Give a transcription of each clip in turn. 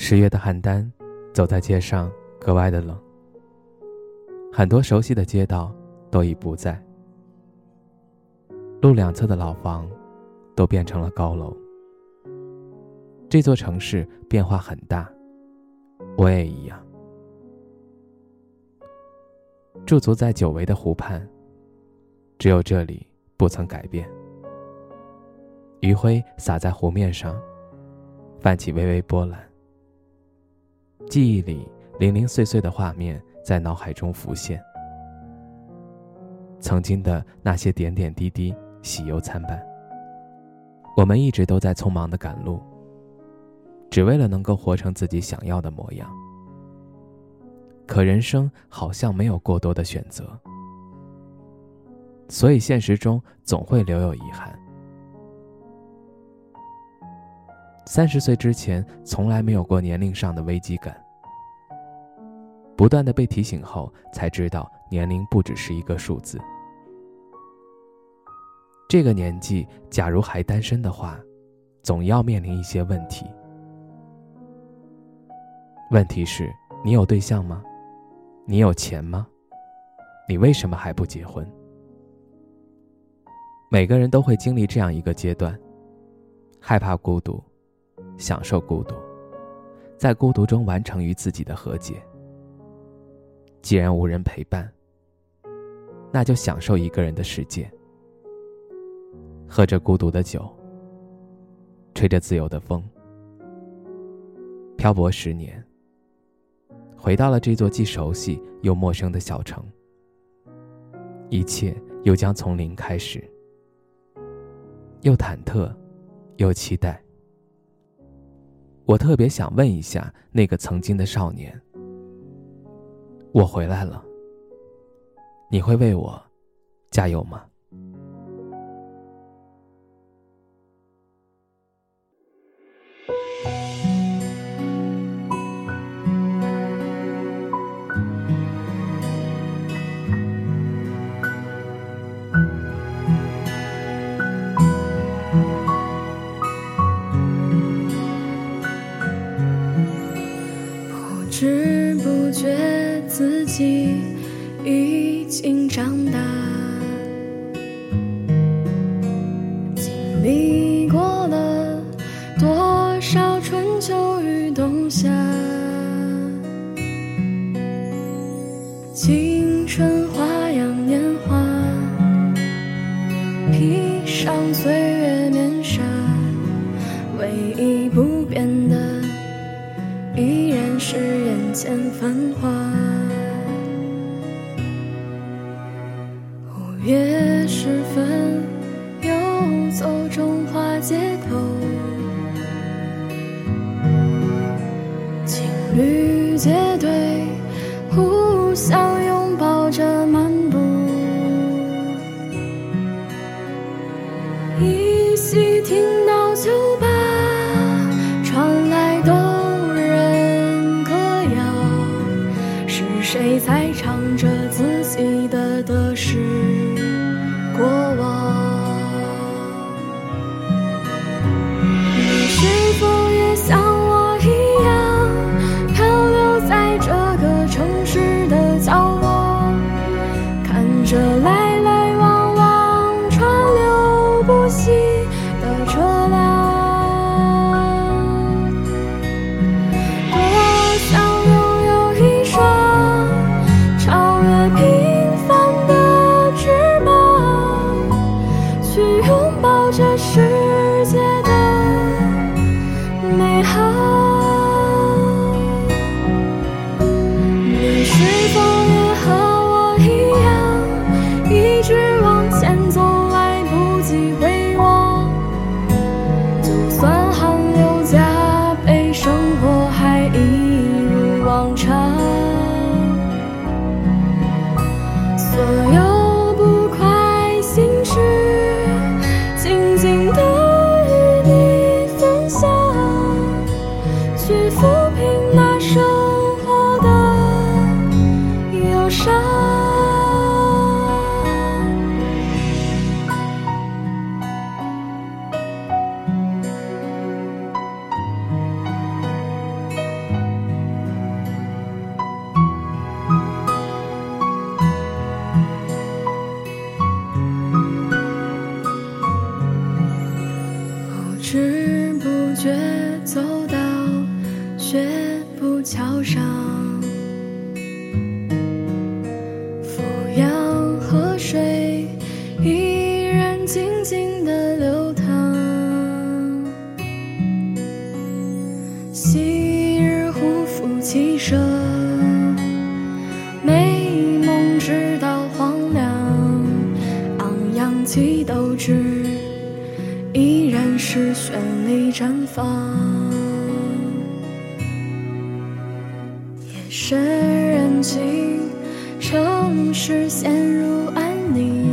十月的邯郸，走在街上格外的冷。很多熟悉的街道都已不在，路两侧的老房都变成了高楼。这座城市变化很大，我也一样。驻足在久违的湖畔，只有这里不曾改变。余晖洒在湖面上，泛起微微波澜。记忆里零零碎碎的画面在脑海中浮现，曾经的那些点点滴滴，喜忧参半。我们一直都在匆忙的赶路，只为了能够活成自己想要的模样。可人生好像没有过多的选择，所以现实中总会留有遗憾。三十岁之前，从来没有过年龄上的危机感。不断的被提醒后，才知道年龄不只是一个数字。这个年纪，假如还单身的话，总要面临一些问题。问题是：你有对象吗？你有钱吗？你为什么还不结婚？每个人都会经历这样一个阶段：害怕孤独。享受孤独，在孤独中完成与自己的和解。既然无人陪伴，那就享受一个人的世界，喝着孤独的酒，吹着自由的风，漂泊十年，回到了这座既熟悉又陌生的小城，一切又将从零开始，又忐忑，又期待。我特别想问一下那个曾经的少年：“我回来了，你会为我加油吗？”千繁华，午夜时分游走中华街头，情侣结对，谁在唱着不知不觉走到学步桥上，俯仰河水依然静静的流淌，昔日胡服骑射，美梦直到荒凉，昂扬起斗志。里绽放，夜深人静，城市陷入安宁，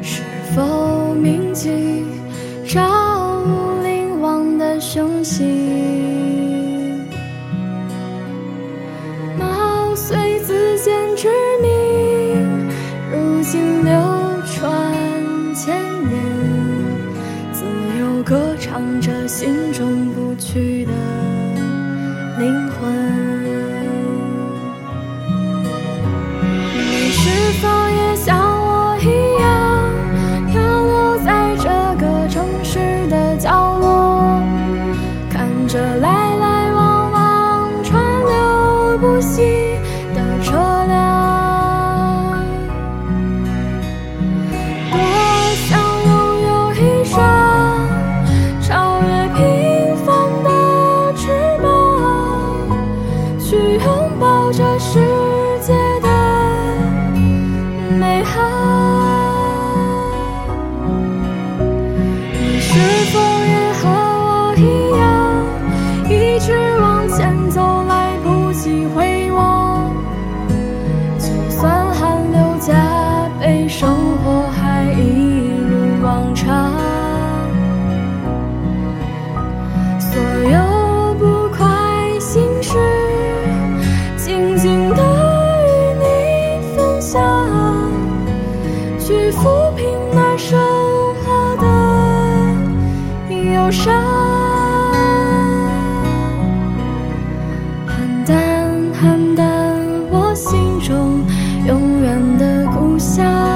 是否铭记朝凝望的雄心？着心中不屈的灵魂。你是否也像我一样，漂流在这个城市的角落，看着来来往往、川流不息静的与你分享去抚平那生活的忧伤。喊淡喊淡我心中永远的故乡。